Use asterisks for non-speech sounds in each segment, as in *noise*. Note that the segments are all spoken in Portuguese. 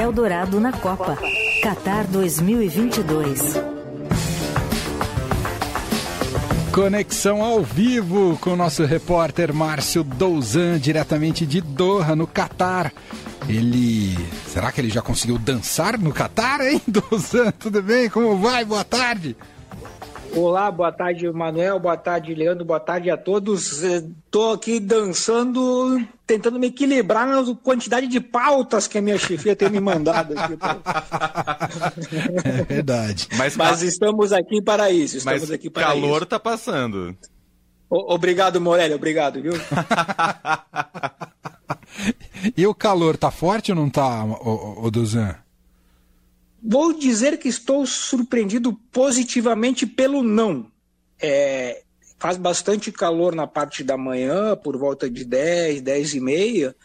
Eldorado na Copa. Qatar 2022. Conexão ao vivo com o nosso repórter Márcio Douzan, diretamente de Doha, no Catar. Ele. Será que ele já conseguiu dançar no Catar, hein, *laughs* Douzan? Tudo bem? Como vai? Boa tarde. Olá, boa tarde, Manuel, boa tarde, Leandro, boa tarde a todos. Estou aqui dançando, tentando me equilibrar na quantidade de pautas que a minha chefia tem me mandado aqui. *laughs* É verdade. Mas, Mas estamos aqui para isso. Estamos Mas aqui para calor isso. tá passando. O- Obrigado, Morelli, obrigado, viu? *laughs* E o calor tá forte ou não tá, o, o Douzan? Vou dizer que estou surpreendido positivamente pelo não. É, faz bastante calor na parte da manhã, por volta de 10, 10 e meia,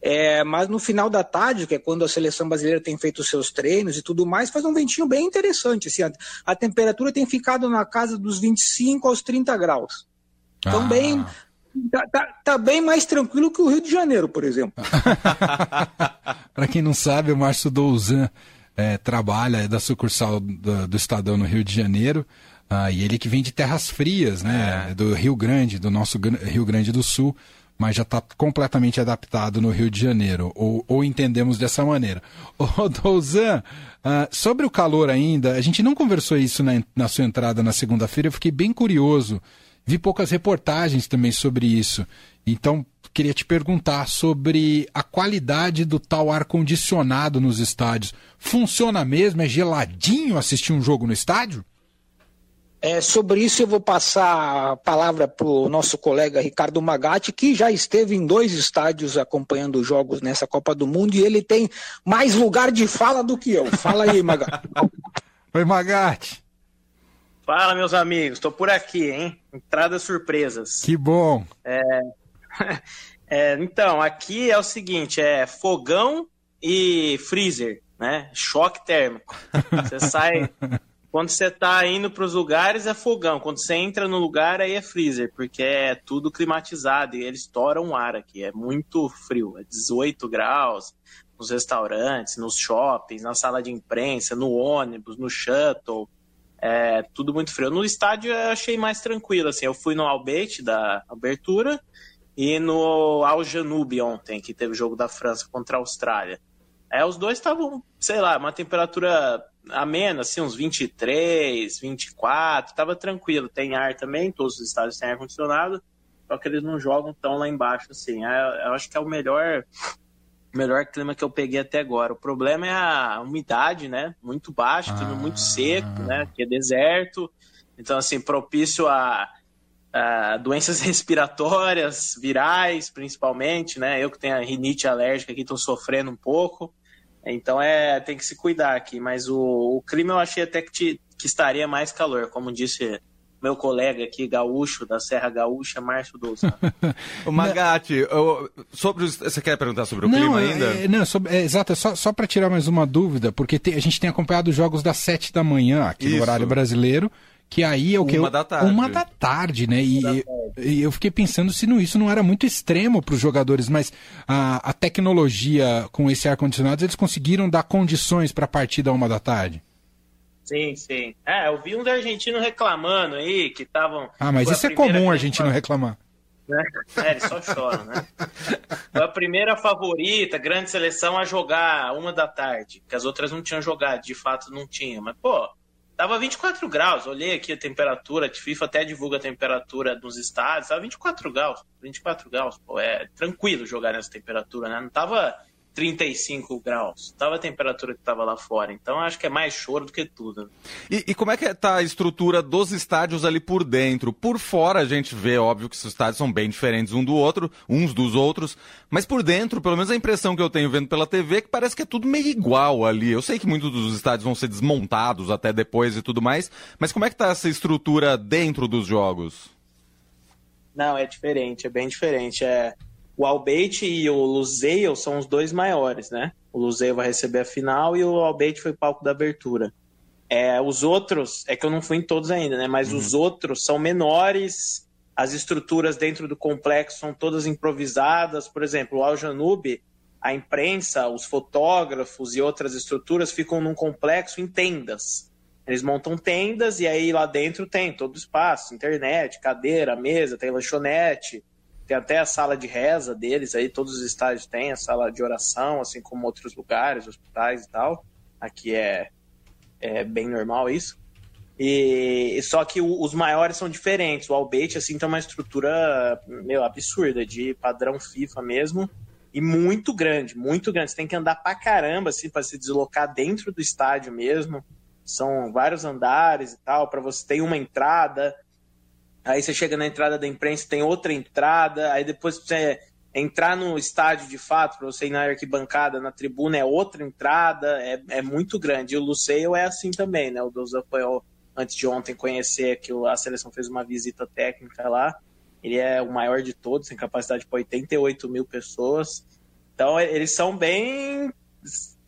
é, mas no final da tarde, que é quando a seleção brasileira tem feito os seus treinos e tudo mais, faz um ventinho bem interessante. Assim, a, a temperatura tem ficado na casa dos 25 aos 30 graus. Então, Ah. bem, tá, tá- tá bem mais tranquilo que o Rio de Janeiro, por exemplo. *laughs* Para quem não sabe, o Márcio Douzan é, trabalha é da sucursal do, do Estadão no Rio de Janeiro. ah, e ele que vem de terras frias, né? Do Rio Grande, do nosso Rio Grande do Sul, mas já está completamente adaptado no Rio de Janeiro. Ou, ou entendemos dessa maneira. *laughs* Ô, Douzan, ah, sobre o calor ainda, a gente não conversou isso na, na sua entrada na segunda-feira, eu fiquei bem curioso. Vi poucas reportagens também sobre isso. Então, queria te perguntar sobre a qualidade do tal ar-condicionado nos estádios. Funciona mesmo? É geladinho assistir um jogo no estádio? É, sobre isso eu vou passar a palavra para o nosso colega Ricardo Magatti, que já esteve em dois estádios acompanhando os jogos nessa Copa do Mundo e ele tem mais lugar de fala do que eu. Fala aí, Magatti. *laughs* Oi, Magatti. Fala, meus amigos, tô por aqui, hein? Entradas surpresas. Que bom. *laughs* É, então, aqui é o seguinte: é fogão e freezer, né? Choque térmico. Você *laughs* sai. Quando você tá indo para os lugares é fogão, quando você entra no lugar aí é freezer, porque é tudo climatizado e eles estouram o ar aqui, é muito frio, é 18 graus nos restaurantes, nos shoppings, na sala de imprensa, no ônibus, no shuttle, é tudo muito frio. No estádio eu achei mais tranquilo, assim, eu fui no Albeit da abertura e no Al Janube ontem, que teve o jogo da França contra a Austrália. É, os dois estavam, sei lá, uma temperatura amena, assim, uns 23, 24, tava tranquilo. Tem ar também, todos os estádios têm ar-condicionado, só que eles não jogam tão lá embaixo, assim. É, eu acho que é o melhor, melhor clima que eu peguei até agora. O problema é a umidade, né? Muito clima Ah. muito seco, né? Que é deserto. Então, assim, propício a, a doenças *laughs* respiratórias, virais, principalmente, né? Eu que tenho a rinite alérgica aqui, tô sofrendo um pouco. Então, é, tem que se cuidar aqui. Mas o, o clima eu achei até que, te- que estaria mais calor, como disse meu colega aqui, gaúcho, da Serra Gaúcha, Márcio Douzan. O *laughs* Magatti, sobre os- você quer perguntar sobre o clima é- ainda? é- não, sobre- é, exato, é só, só para tirar mais uma dúvida, porque te- a gente tem acompanhado os jogos das sete da manhã aqui no Isso. horário brasileiro, que aí é o que? Uma da tarde. Uma da tarde, né? E, e eu fiquei pensando se não, isso não era muito extremo para os jogadores, mas a, a tecnologia com esse ar-condicionado, eles conseguiram dar condições para a partida uma da tarde. Sim, sim. É, eu vi uns argentinos reclamando aí, que estavam... Ah, mas isso é comum a grande gente não reclamar. né? É, eles só choram, né? *laughs* Foi a primeira favorita, grande seleção, a jogar uma da tarde, que as outras não tinham jogado, de fato não tinham. Mas, pô, tava 24 graus, olhei aqui a temperatura, a FIFA até divulga a temperatura dos estádios, tava 24 graus, 24 graus, pô, é tranquilo jogar nessa temperatura, né? Não tava 35 graus, tava a temperatura que tava lá fora. Então acho que é mais choro do que tudo. E, e como é que tá a estrutura dos estádios ali por dentro? Por fora a gente vê, óbvio, que os estádios são bem diferentes um do outro, uns dos outros, mas por dentro, pelo menos a impressão que eu tenho vendo pela TV é que parece que é tudo meio igual ali. Eu sei que muitos dos estádios vão ser desmontados até depois e tudo mais, mas como é que tá essa estrutura dentro dos jogos? Não, é diferente, é bem diferente. É, o Albeit e o Luzeio são os dois maiores, né? O Luzeio vai receber a final e o Albeit foi palco da abertura. É, os outros, é que eu não fui em todos ainda, né? Mas os outros são menores, as estruturas dentro do complexo são todas improvisadas. Por exemplo, o Al Janube a imprensa, os fotógrafos e outras estruturas ficam num complexo em tendas. Eles montam tendas e aí lá dentro tem todo o espaço, internet, cadeira, mesa, tem lanchonete, tem até a sala de reza deles aí, todos os estádios têm a sala de oração, assim como outros lugares, hospitais e tal. Aqui é, é bem normal isso. E só que os maiores são diferentes. O Albeit assim tem uma estrutura meu absurda de padrão FIFA mesmo e muito grande, muito grande. Você tem que andar pra caramba assim para se deslocar dentro do estádio mesmo. São vários andares e tal, para você ter uma entrada. Aí você chega na entrada da imprensa, tem outra entrada, aí depois você entrar no estádio de fato, para você ir na arquibancada, na tribuna, é outra entrada, é, é muito grande. E o Luceio é assim também, né? O Douza foi antes de ontem conhecer que a seleção fez uma visita técnica lá. Ele é o maior de todos, tem capacidade para 88 mil pessoas. Então, eles são bem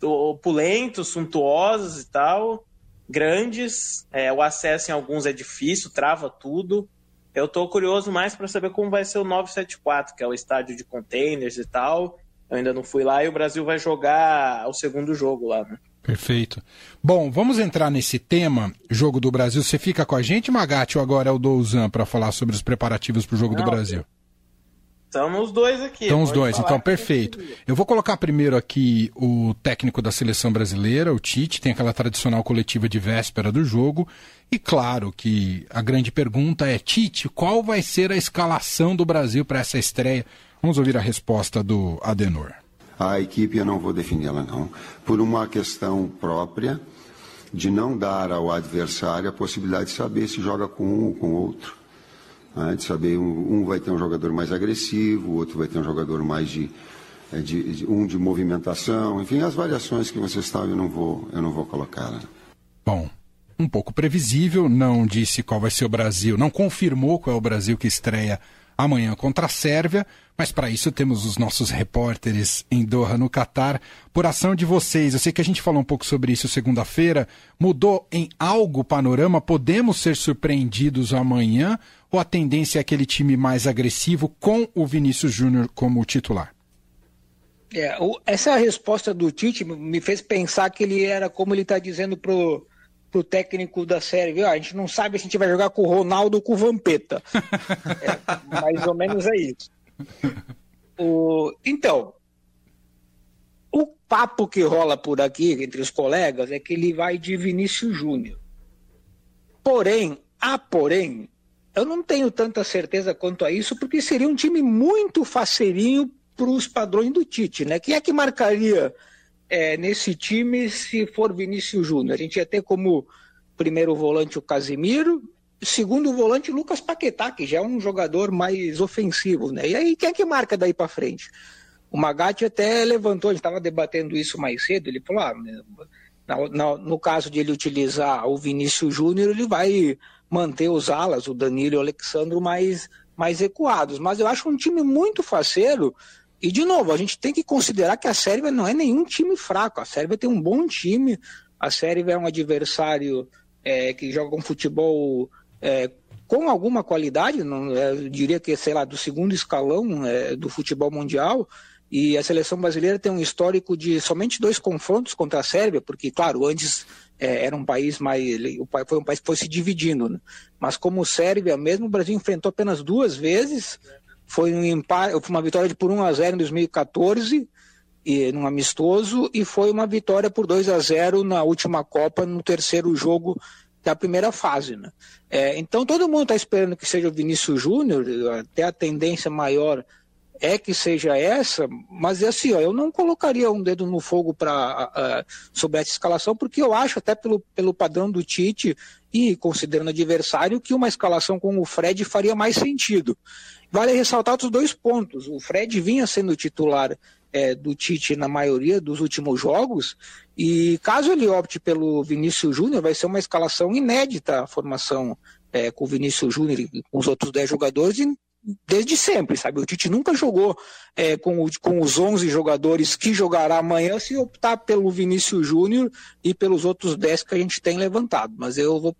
opulentos, suntuosos e tal, grandes. É, o acesso em alguns é difícil, trava tudo. Eu estou curioso mais para saber como vai ser o 974, que é o estádio de containers e tal. Eu ainda não fui lá e o Brasil vai jogar o segundo jogo lá, né? Perfeito. Bom, vamos entrar nesse tema, Jogo do Brasil. Você fica com a gente, Magatti, ou agora é o Douzan para falar sobre os preparativos para o Jogo Não, do Brasil? Estamos os dois aqui. Estão os dois, então perfeito. Eu vou colocar primeiro aqui o técnico da seleção brasileira, o Tite, tem aquela tradicional coletiva de véspera do jogo. E claro que a grande pergunta é: Tite, qual vai ser a escalação do Brasil para essa estreia? Vamos ouvir a resposta do Adenor. A equipe eu não vou defini-la não, por uma questão própria de não dar ao adversário a possibilidade de saber se joga com um ou com outro. Né? De saber, um, um, vai ter um jogador mais agressivo, o outro vai ter um jogador mais de, é, de, de, um de movimentação, enfim, as variações que você sabe eu não vou, eu não vou colocar. Né? Bom, um pouco previsível, não disse qual vai ser o Brasil, não confirmou qual é o Brasil que estreia amanhã contra a Sérvia, mas para isso temos os nossos repórteres em Doha, no Catar. Por ação de vocês, eu sei que a gente falou um pouco sobre isso segunda-feira. Mudou em algo o panorama? Podemos ser surpreendidos amanhã? Ou a tendência é aquele time mais agressivo com o Vinícius Júnior como titular? É, o, essa resposta do Tite me fez pensar que ele era como ele está dizendo pro pro técnico da série, viu? A gente não sabe se a gente vai jogar com o Ronaldo ou com o Vampeta. *laughs* é, mais ou menos é isso. O, então, o papo que rola por aqui entre os colegas é que ele vai de Vinícius Júnior. Porém, a porém, eu não tenho tanta certeza quanto a isso, porque seria um time muito faceirinho para os padrões do Tite, né? Quem é que marcaria é, nesse time se for Vinícius Júnior. A gente ia ter como primeiro volante o Casimiro, segundo volante Lucas Paquetá, que já é um jogador mais ofensivo, né? E aí quem é que marca daí para frente? O Magatti até levantou, a gente estava debatendo isso mais cedo, ele falou, ah, no caso de ele utilizar o Vinícius Júnior, ele vai manter os alas, o Danilo e o Alexandro mais, mais ecoados. Mas eu acho um time muito faceiro, e, de novo, a gente tem que considerar que a Sérvia não é nenhum time fraco. A Sérvia tem um bom time. A Sérvia é um adversário é, que joga um futebol é, com alguma qualidade, não, é, eu diria que, sei lá, do segundo escalão é, do futebol mundial. E a seleção brasileira tem um histórico de somente dois confrontos contra a Sérvia, porque, claro, antes é, era um país mais. Foi um país que foi se dividindo. Né? Mas como Sérvia mesmo, o Brasil enfrentou apenas duas vezes foi um empate, uma vitória de por 1 a 0 em 2014, e, num amistoso, e foi uma vitória por 2 a 0 na última Copa, no terceiro jogo da primeira fase. Né? É, então todo mundo está esperando que seja o Vinícius Júnior, até a tendência maior é que seja essa, mas é assim, ó, eu não colocaria um dedo no fogo para uh, sobre essa escalação, porque eu acho, até pelo, pelo padrão do Tite e considerando adversário, que uma escalação com o Fred faria mais sentido. Vale ressaltar os dois pontos. O Fred vinha sendo titular é, do Tite na maioria dos últimos jogos, e caso ele opte pelo Vinícius Júnior, vai ser uma escalação inédita a formação é, com o Vinícius Júnior e com os outros 10 jogadores, e desde sempre, sabe? O Tite nunca jogou é, com, com os 11 jogadores que jogará amanhã se optar pelo Vinícius Júnior e pelos outros 10 que a gente tem levantado. Mas eu vou,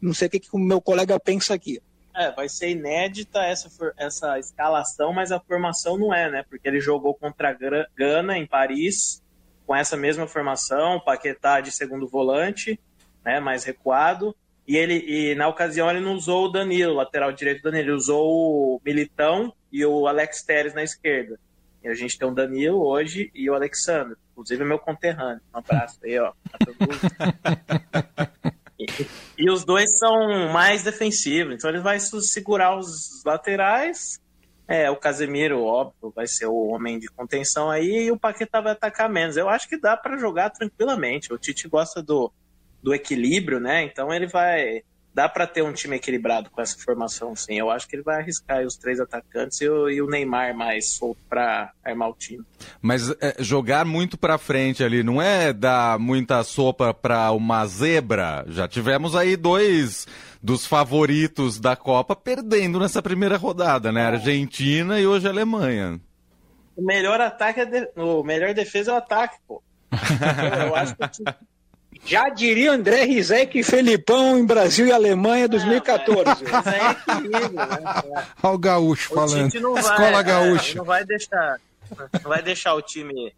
não sei o que, que o meu colega pensa aqui. É, vai ser inédita essa, essa escalação, mas a formação não é, né? Porque ele jogou contra a Gana em Paris com essa mesma formação, Paquetá de segundo volante, né, mais recuado. E ele e na ocasião ele não usou o Danilo, lateral direito do Danilo, ele usou o Militão e o Alex Teres na esquerda. E a gente tem o Danilo hoje e o Alexandre, inclusive meu conterrâneo. Um abraço aí, ó. *laughs* e, e os dois são mais defensivos, então ele vai segurar os laterais. É, o Casemiro, óbvio, vai ser o homem de contenção aí e o Paquetá vai atacar menos. Eu acho que dá para jogar tranquilamente. O Tite gosta do, do equilíbrio, né? Então ele vai dá para ter um time equilibrado com essa formação, sim. Eu acho que ele vai arriscar os três atacantes e o, e o Neymar mais solto para armar o time. Mas é, jogar muito para frente ali não é dar muita sopa para uma zebra. Já tivemos aí dois dos favoritos da Copa perdendo nessa primeira rodada, né? Argentina e hoje Alemanha. O melhor ataque é de... o melhor defesa é o ataque, pô. *laughs* eu acho que já diria André Rizek e Felipão em Brasil e Alemanha 2014. Não, mas é equilíbrio, né? *laughs* Olha o gaúcho o falando. Escola vai, gaúcha. É, não vai deixar, não vai deixar o time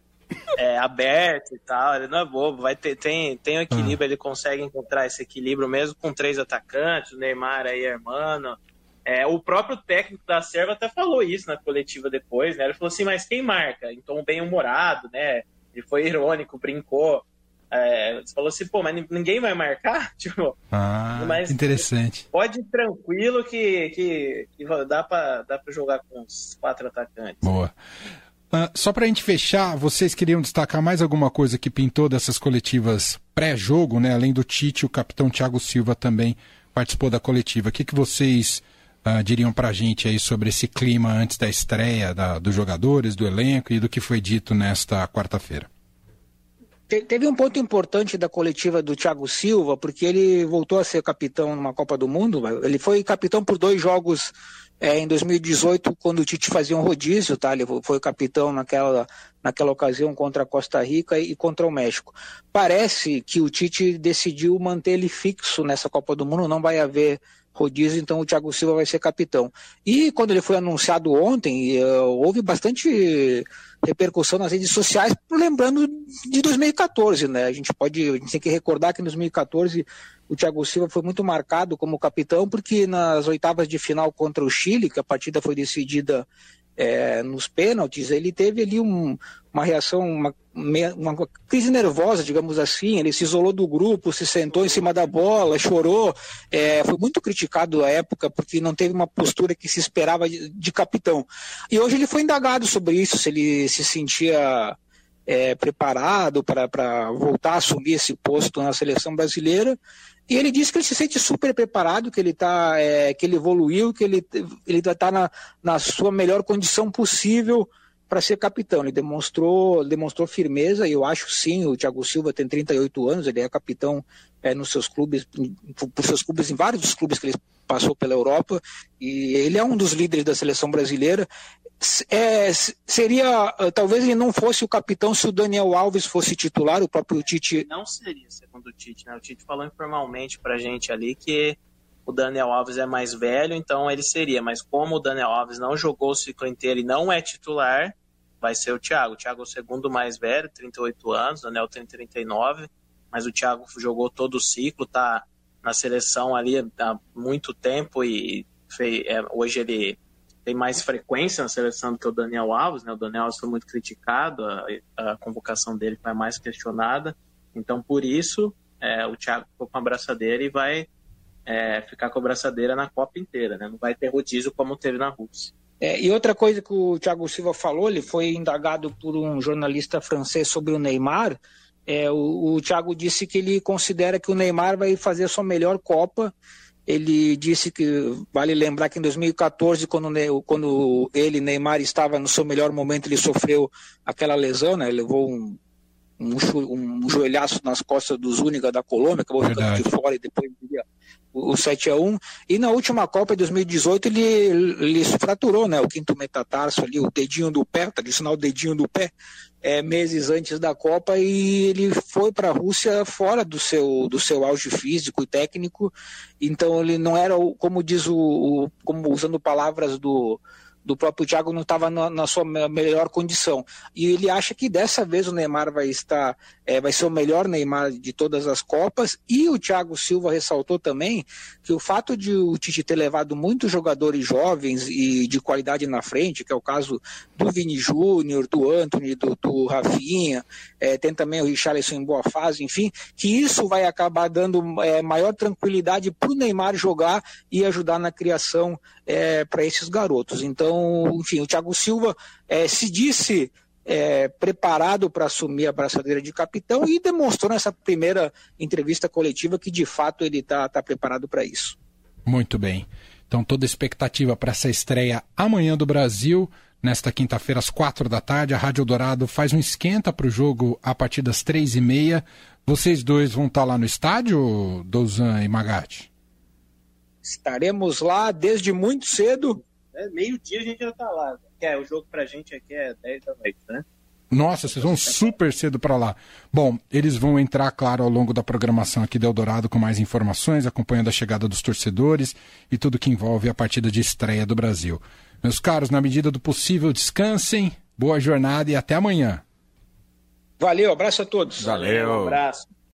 é, aberto e tal. Ele não é bobo. Vai ter, tem, tem um equilíbrio. Ah. Ele consegue encontrar esse equilíbrio mesmo com três atacantes, o Neymar aí, Hermano. É, o próprio técnico da Serva até falou isso na coletiva depois, né? Ele falou assim, mas quem marca? Tom bem humorado, né? Ele foi irônico, brincou. É, você falou assim, pô, mas ninguém vai marcar? *laughs* Tipo, ah, mas interessante. Pode ir tranquilo que, que, que dá para jogar com os quatro atacantes. Boa. Uh, só para a gente fechar, vocês queriam destacar mais alguma coisa que pintou dessas coletivas pré-jogo, né? Além do Tite, o capitão Thiago Silva também participou da coletiva. O que, que vocês uh, diriam para a gente aí sobre esse clima antes da estreia da, dos jogadores, do elenco e do que foi dito nesta quarta-feira? Teve um ponto importante da coletiva do Thiago Silva, porque ele voltou a ser capitão numa Copa do Mundo. Ele foi capitão por dois jogos é, em 2018, quando o Tite fazia um rodízio, tá? Ele foi capitão naquela, naquela ocasião contra a Costa Rica e contra o México. Parece que o Tite decidiu manter ele fixo nessa Copa do Mundo, não vai haver rodízio, então o Thiago Silva vai ser capitão. E quando ele foi anunciado ontem, uh, houve bastante repercussão nas redes sociais, lembrando de 2014, né? A gente pode, a gente tem que recordar que em 2014 o Thiago Silva foi muito marcado como capitão, porque nas oitavas de final contra o Chile, que a partida foi decidida é, nos pênaltis, ele teve ali um, uma reação, uma, uma, crise nervosa, digamos assim. Ele se isolou do grupo, se sentou em cima da bola, chorou. É, foi muito criticado à época porque não teve uma postura que se esperava de, de capitão. E hoje ele foi indagado sobre isso, se ele se sentia é, preparado para voltar a assumir esse posto na seleção brasileira. E ele disse que ele se sente super preparado, que ele tá, é, que ele evoluiu, que ele ele está na, na sua melhor condição possível para ser capitão. Ele demonstrou, demonstrou firmeza, e eu acho sim, o Thiago Silva tem 38 anos, ele é capitão é, nos seus clubes, por seus clubes, em vários dos clubes que ele passou pela Europa, e ele é um dos líderes da seleção brasileira. É, seria, talvez ele não fosse o capitão se o Daniel Alves fosse titular, o próprio Tite. Não seria, segundo o Tite, né? O Tite falou informalmente pra gente ali que o Daniel Alves é mais velho, então ele seria. Mas como o Daniel Alves não jogou o ciclo inteiro e não é titular, vai ser o Thiago. O Thiago é o segundo mais velho, 38 anos, o Daniel tem 39, mas o Thiago jogou todo o ciclo, tá na seleção ali há muito tempo e fez, é, hoje ele tem mais frequência na seleção do que o Daniel Alves, né? O Daniel Alves foi muito criticado, a, a convocação dele foi mais questionada, então por isso é, o Thiago ficou com a braçadeira e vai é, ficar com a braçadeira na Copa inteira, né? Não vai ter rodízio como teve na Rússia. É, e outra coisa que o Thiago Silva falou, ele foi indagado por um jornalista francês sobre o Neymar. É, o, o Thiago disse que ele considera que o Neymar vai fazer a sua melhor Copa. Ele disse que vale lembrar que em 2014, quando, quando ele, Neymar, estava no seu melhor momento, ele sofreu aquela lesão, né? Ele levou um, um, um joelhaço nas costas do Zúñiga da Colômbia, acabou ficando de fora e depois o, o 7 a 1 E na última Copa de 2018 ele, ele fraturou, né? O quinto metatarso ali, o dedinho do pé, tradicional dedinho do pé, é, meses antes da Copa e ele foi para a Rússia fora do seu, do seu auge físico e técnico. Então ele não era, como diz o, o como usando palavras do do próprio Thiago não estava na, na, sua melhor condição. E ele acha que dessa vez o Neymar vai estar, é, vai ser o melhor Neymar de todas as Copas. E o Thiago Silva ressaltou também que o fato de o Tite ter levado muitos jogadores jovens e de qualidade na frente, que é o caso do Vini Júnior, do Anthony, do, do Rafinha, é, tem também o Richarlison em boa fase, enfim, que isso vai acabar dando é, maior tranquilidade para o Neymar jogar e ajudar na criação é, para esses garotos. Então, enfim, o Thiago Silva é, se disse é, preparado para assumir a braçadeira de capitão e demonstrou nessa primeira entrevista coletiva que de fato ele está tá preparado para isso. Muito bem. Então, toda expectativa para essa estreia amanhã do Brasil. Nesta quinta-feira, às quatro da tarde, a Rádio Dourado faz um esquenta para o jogo a partir das três e meia. Vocês dois vão estar tá lá no estádio, Douzan e Magatti? Estaremos lá desde muito cedo. É, Meio-dia a gente já está lá. Que é, o jogo para a gente aqui é 10 da noite, né? Nossa, vocês vão super cedo para lá. Bom, eles vão entrar, claro, ao longo da programação aqui do Eldorado com mais informações, acompanhando a chegada dos torcedores e tudo que envolve a partida de estreia do Brasil. Meus caros, na medida do possível, descansem, boa jornada e até amanhã. Valeu, abraço a todos. Valeu. Um abraço.